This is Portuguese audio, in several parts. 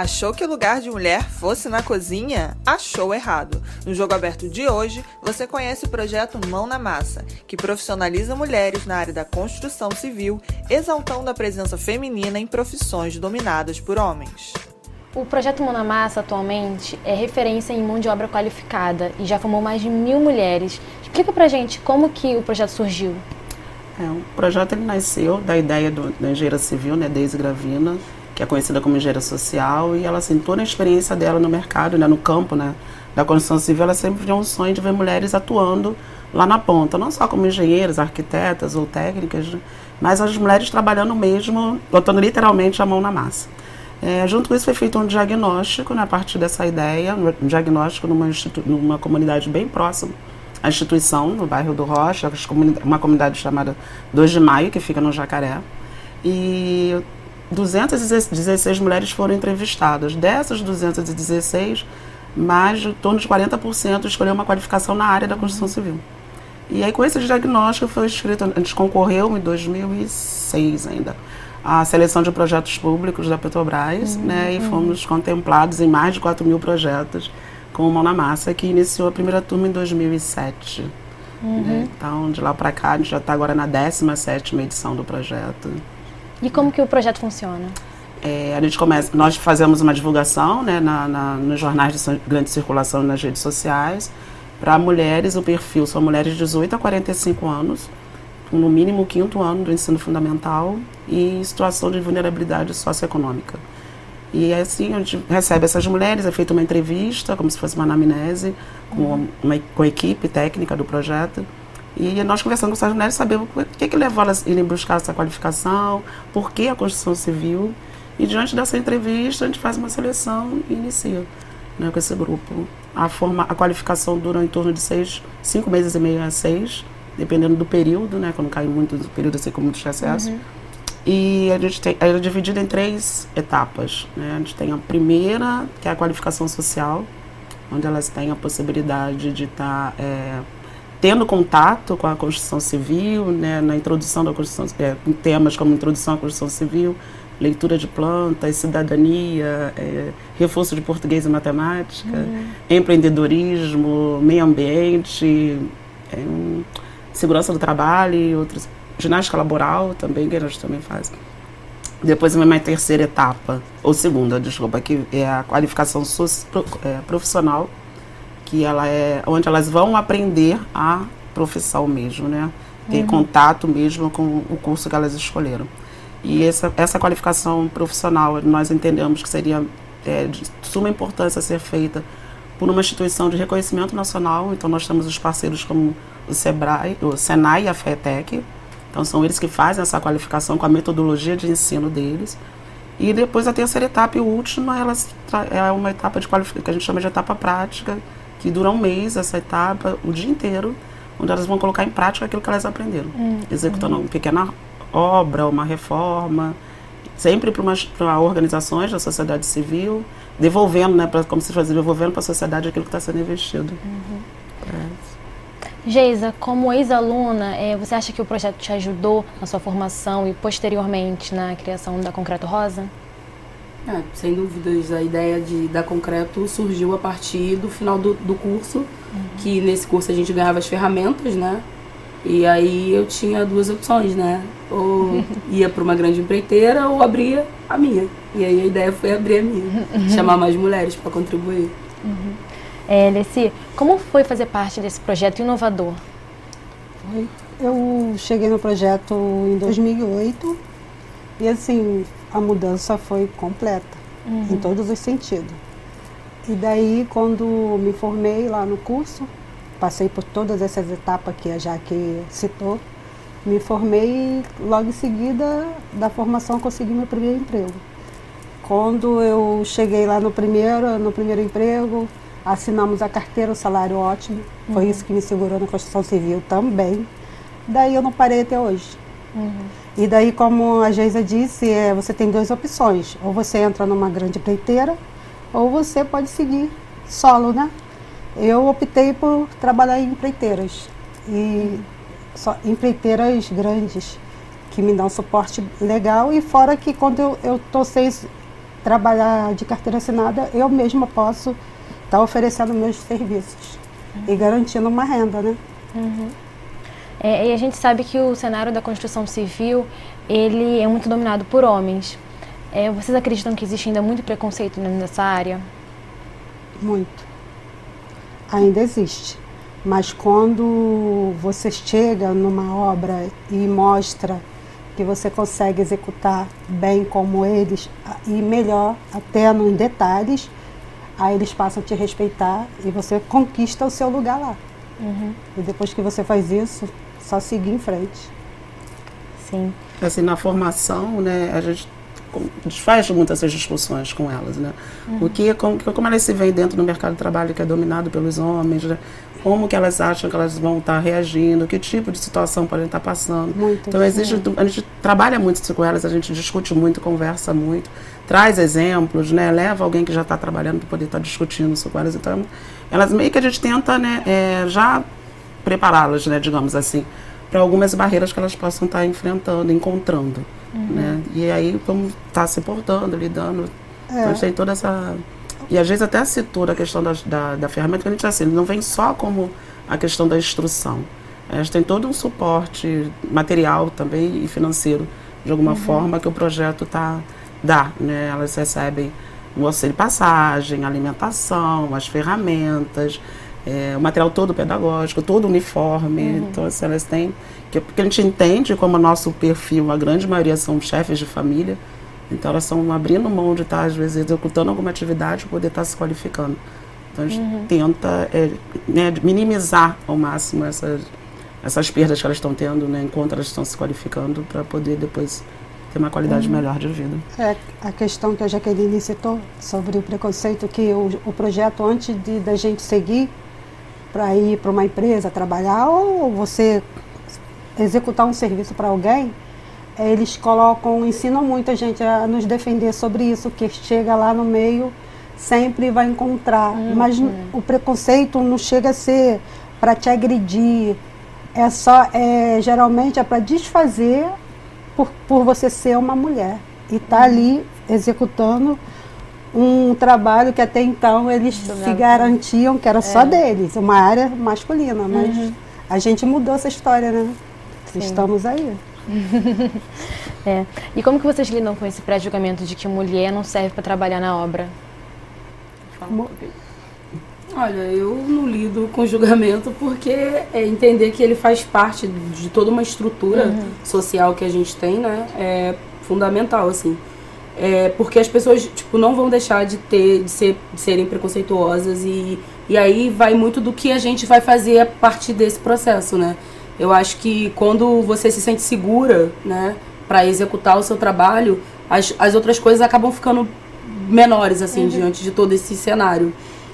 Achou que o lugar de mulher fosse na cozinha? Achou errado. No jogo aberto de hoje, você conhece o projeto Mão na Massa, que profissionaliza mulheres na área da construção civil, exaltando a presença feminina em profissões dominadas por homens. O projeto Mão na Massa atualmente é referência em mão de obra qualificada e já formou mais de mil mulheres. Explica pra gente como que o projeto surgiu. É, o projeto ele nasceu da ideia do, da engenheira civil, né, Deise Gravina, que é conhecida como engenheira social, e ela, assim, toda a experiência dela no mercado, né, no campo, né, da construção civil, ela sempre tinha um sonho de ver mulheres atuando lá na ponta, não só como engenheiras, arquitetas ou técnicas, né, mas as mulheres trabalhando mesmo, botando literalmente a mão na massa. É, junto com isso foi feito um diagnóstico, né, a partir dessa ideia, um diagnóstico numa, numa comunidade bem próxima à instituição, no bairro do Rocha, uma comunidade chamada 2 de Maio, que fica no Jacaré. E 216 mulheres foram entrevistadas. Dessas 216, mais de torno de 40% escolheu uma qualificação na área da construção civil. E aí, com esse diagnóstico, foi escrito, a gente concorreu em 2006 ainda, a seleção de projetos públicos da Petrobras, uhum, né, e fomos contemplados em mais de 4 mil projetos com o Mão na Massa, que iniciou a primeira turma em 2007. Uhum. Né? Então, de lá para cá, a gente já está agora na 17ª edição do projeto. E como que o projeto funciona? É, a gente começa, nós fazemos uma divulgação né, na, na, nos jornais de grande circulação nas redes sociais. Para mulheres, o perfil são mulheres de 18 a 45 anos, no mínimo o quinto ano do ensino fundamental e situação de vulnerabilidade socioeconômica. E assim a gente recebe essas mulheres, é feita uma entrevista, como se fosse uma anamnese, com, uma, com a equipe técnica do projeto. E nós conversando com essas mulheres, sabemos o que, que levou elas a irem buscar essa qualificação, por que a construção civil. E diante dessa entrevista, a gente faz uma seleção e inicia né, com esse grupo. A, forma, a qualificação dura em torno de seis, cinco meses e meio a seis, dependendo do período, né, quando cai muito o período assim com muito excesso. Uhum. E a gente tem, ela é dividida em três etapas. Né? A gente tem a primeira, que é a qualificação social, onde elas têm a possibilidade de estar tá, é, tendo contato com a construção civil, né, na introdução da construção, é, em temas como introdução à construção civil, leitura de plantas, cidadania, é, reforço de português e matemática, uhum. empreendedorismo, meio ambiente, é, segurança do trabalho e outros, ginástica laboral também, que a gente também faz. Depois vem uma terceira etapa, ou segunda, desculpa, que é a qualificação é, profissional, que ela é onde elas vão aprender a profissão mesmo, né? Ter uhum. contato mesmo com o curso que elas escolheram. E essa, essa qualificação profissional nós entendemos que seria é, de suma importância ser feita por uma instituição de reconhecimento nacional. Então nós temos os parceiros como o Sebrae, o Senai e a FETEC. Então são eles que fazem essa qualificação com a metodologia de ensino deles. E depois a terceira etapa e última, elas é uma etapa de qualificação que a gente chama de etapa prática, que dura um mês essa etapa, o dia inteiro, onde elas vão colocar em prática aquilo que elas aprenderam, hum, executando uma pequena obra, uma reforma, sempre para organizações da sociedade civil, devolvendo, né, pra, como se faz, devolvendo para a sociedade aquilo que está sendo investido. Uhum. É. Geisa, como ex-aluna, é, você acha que o projeto te ajudou na sua formação e posteriormente na criação da Concreto Rosa? É, sem dúvidas, a ideia de dar concreto surgiu a partir do final do, do curso, uhum. que nesse curso a gente ganhava as ferramentas, né? E aí eu tinha duas opções, né? Ou ia para uma grande empreiteira ou abria a minha. E aí a ideia foi abrir a minha, uhum. chamar mais mulheres para contribuir. Uhum. É, Leci, como foi fazer parte desse projeto inovador? Eu cheguei no projeto em 2008 e assim a mudança foi completa, uhum. em todos os sentidos. E daí, quando me formei lá no curso, passei por todas essas etapas que a Jaque citou, me formei e logo em seguida da formação consegui meu primeiro emprego. Quando eu cheguei lá no primeiro, no primeiro emprego, assinamos a carteira, o salário ótimo. Uhum. Foi isso que me segurou na construção civil também. Daí eu não parei até hoje. Uhum. E daí, como a Geisa disse, é, você tem duas opções. Ou você entra numa grande empreiteira, ou você pode seguir solo, né? Eu optei por trabalhar em empreiteiras. E só empreiteiras grandes, que me dão suporte legal. E fora que quando eu, tô sem trabalhar de carteira assinada, eu mesma posso estar tá oferecendo meus serviços uhum. e garantindo uma renda, né? Uhum. É, e a gente sabe que o cenário da construção civil ele é muito dominado por homens. É, vocês acreditam que existe ainda muito preconceito nessa área? Muito. Ainda existe. Mas quando você chega numa obra e mostra que você consegue executar bem como eles e melhor, até nos detalhes, aí eles passam a te respeitar e você conquista o seu lugar lá. Uhum. E depois que você faz isso, só seguir em frente. Sim. Assim, na formação, né, a gente faz muitas essas discussões com elas, né? Uhum. O que, como, como elas se veem dentro do mercado de trabalho que é dominado pelos homens, né? Como que elas acham que elas vão estar reagindo, que tipo de situação podem estar passando. Muito então, existe, a gente trabalha muito com elas, a gente discute muito, conversa muito, traz exemplos, né? Leva alguém que já está trabalhando para poder estar discutindo isso com elas. Então, elas meio que a gente tenta, né, é, já prepará-las, né, digamos assim, para algumas barreiras que elas possam estar enfrentando, encontrando. Uhum. Né? E aí, como está se portando, lidando. É. Então, tem toda essa. E às vezes até citou a questão da, da, da ferramenta que a gente assim, não vem só como a questão da instrução. Gente tem todo um suporte material também e financeiro, de alguma uhum. forma, que o projeto tá, dá. Né? Elas recebem o auxílio passagem, alimentação, as ferramentas, é, o material todo pedagógico, todo uniforme. Uhum. Então, assim, elas têm. Que, porque a gente entende como o nosso perfil, a grande maioria são chefes de família, então elas estão abrindo mão de estar, às vezes, executando alguma atividade para poder estar se qualificando. Então a gente uhum. tenta é, né, minimizar ao máximo essas, essas perdas que elas estão tendo né, enquanto elas estão se qualificando para poder depois ter uma qualidade uhum. melhor de vida. É, a questão que a Jaqueline citou sobre o preconceito, que o, o projeto, antes de da gente seguir, para ir para uma empresa trabalhar ou você executar um serviço para alguém, eles colocam, ensinam muito a gente a nos defender sobre isso, que chega lá no meio sempre vai encontrar. Uhum. Mas o preconceito não chega a ser para te agredir, é só, é, geralmente é para desfazer por, por você ser uma mulher e estar tá uhum. ali executando um trabalho que até então eles se garantiam que era é. só deles, uma área masculina, mas uhum. a gente mudou essa história, né? Sim. Estamos aí. é. E como que vocês lidam com esse pré-julgamento de que mulher não serve para trabalhar na obra? Olha, eu não lido com julgamento porque é entender que ele faz parte de toda uma estrutura uhum. social que a gente tem, né? É fundamental, assim. É, porque as pessoas tipo, não vão deixar de ter de, ser, de serem preconceituosas e, e aí vai muito do que a gente vai fazer a partir desse processo, né? Eu acho que quando você se sente segura, né, para executar o seu trabalho, as, as outras coisas acabam ficando menores assim uhum. diante de todo esse cenário.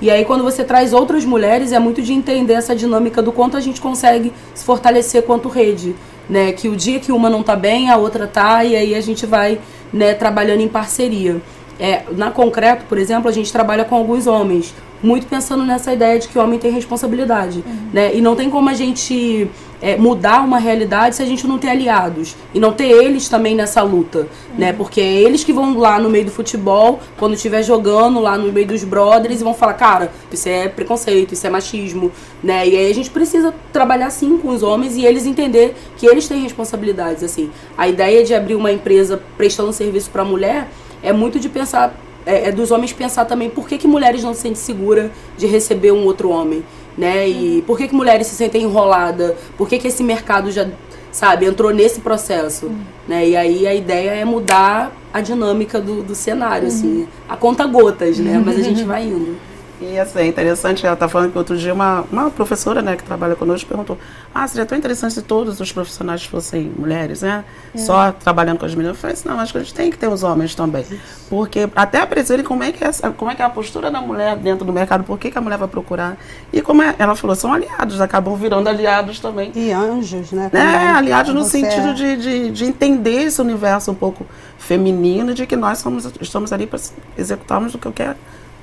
E aí quando você traz outras mulheres é muito de entender essa dinâmica do quanto a gente consegue se fortalecer quanto rede, né? Que o dia que uma não tá bem, a outra tá e aí a gente vai né, trabalhando em parceria. É, na concreto, por exemplo, a gente trabalha com alguns homens, muito pensando nessa ideia de que o homem tem responsabilidade, uhum. né? E não tem como a gente é, mudar uma realidade se a gente não ter aliados e não ter eles também nessa luta, uhum. né? Porque é eles que vão lá no meio do futebol, quando estiver jogando lá no meio dos brothers e vão falar, cara, isso é preconceito, isso é machismo, né? E aí a gente precisa trabalhar sim com os homens e eles entender que eles têm responsabilidades, assim. A ideia de abrir uma empresa prestando serviço para mulher é muito de pensar é, é, dos homens pensar também por que, que mulheres não se sentem seguras de receber um outro homem, né? E por que, que mulheres se sentem enroladas? Por que, que esse mercado já, sabe, entrou nesse processo, uhum. né? E aí a ideia é mudar a dinâmica do, do cenário, assim, uhum. assim, a conta gotas, né? Mas a gente vai indo. E assim, é interessante, ela está falando que outro dia uma, uma professora né, que trabalha conosco perguntou: Ah, seria tão interessante se todos os profissionais fossem mulheres, né? É. Só trabalhando com as meninas. Eu falei assim, não, acho que a gente tem que ter os homens também. Porque até aprender como é que é, como é, que é a postura da mulher dentro do mercado, por que, que a mulher vai procurar. E como é, ela falou, são aliados, acabam virando aliados também. E anjos, né? É, aliados no sentido é. de, de, de entender esse universo um pouco feminino, de que nós somos, estamos ali para executarmos o que eu quero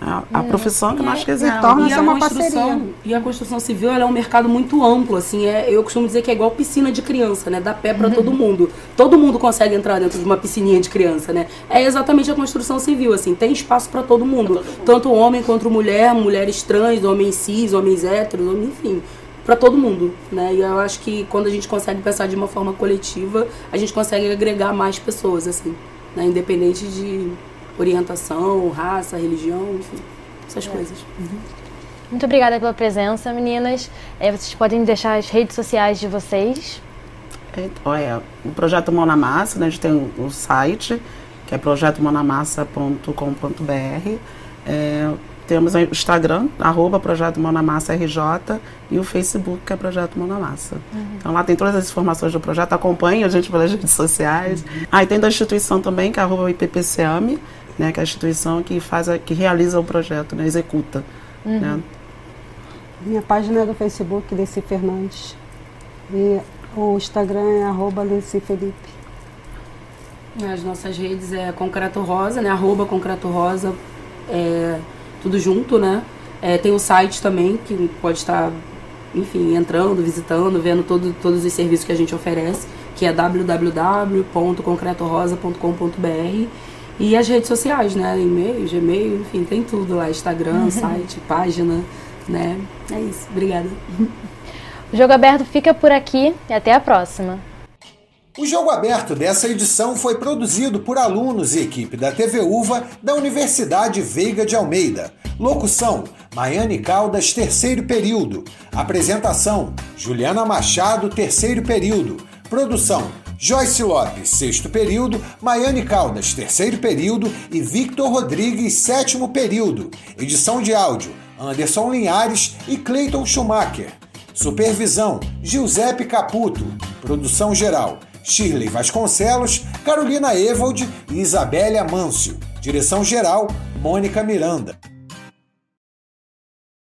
a, a profissão que nós E quisermos. torna-se E a, uma construção, parceria. e a construção civil ela é um mercado muito amplo, assim, é, eu costumo dizer que é igual piscina de criança, né? Dá pé para todo mundo. Todo mundo consegue entrar dentro de uma piscininha de criança, né? É exatamente a construção civil, assim, tem espaço para todo mundo, tanto homem quanto mulher, mulheres trans, homens cis, homens héteros, homem- enfim, para todo mundo, né? E eu acho que quando a gente consegue pensar de uma forma coletiva, a gente consegue agregar mais pessoas, assim, né? Independente de orientação, raça, religião, enfim, essas coisas. Muito obrigada pela presença, meninas. É, vocês podem deixar as redes sociais de vocês. É, o projeto Mão na Massa, né, a gente tem o, o site, que é projetomonamassa.com.br. É, temos o Instagram, arroba Projeto Mão na Massa RJ, e o Facebook, que é Projeto Mão na Massa. Então lá tem todas as informações do projeto, acompanhe a gente pelas redes sociais. Ah, e tem da instituição também, que é arroba IPPCAME, né, que é a instituição que, faz a, que realiza o projeto, né, executa. Né? Minha página é do Facebook, Leci Fernandes. E o Instagram é arroba Leci Felipe. As nossas redes é Concreto Rosa, né? Arroba Concreto Rosa, é, tudo junto, né? É, tem o site também, que pode estar, enfim, entrando, visitando, vendo todo, todos os serviços que a gente oferece, que é www.concretorosa.com.br e as redes sociais, né? E-mail, Gmail, enfim, tem tudo lá, Instagram, site, página, né? É isso, obrigada. O Jogo Aberto fica por aqui e até a próxima. O jogo aberto dessa edição foi produzido por alunos e equipe da TV Uva da Universidade Veiga de Almeida. Locução: Maiane Caldas, terceiro período. Apresentação: Juliana Machado, terceiro período. Produção: Joyce Lopes, sexto período, Maiane Caldas, terceiro período e Victor Rodrigues, sétimo período. Edição de áudio: Anderson Linhares e Cleiton Schumacher. Supervisão: Giuseppe Caputo. Produção geral: Shirley Vasconcelos, Carolina Evold e Isabélia Mâncio. Direção geral: Mônica Miranda.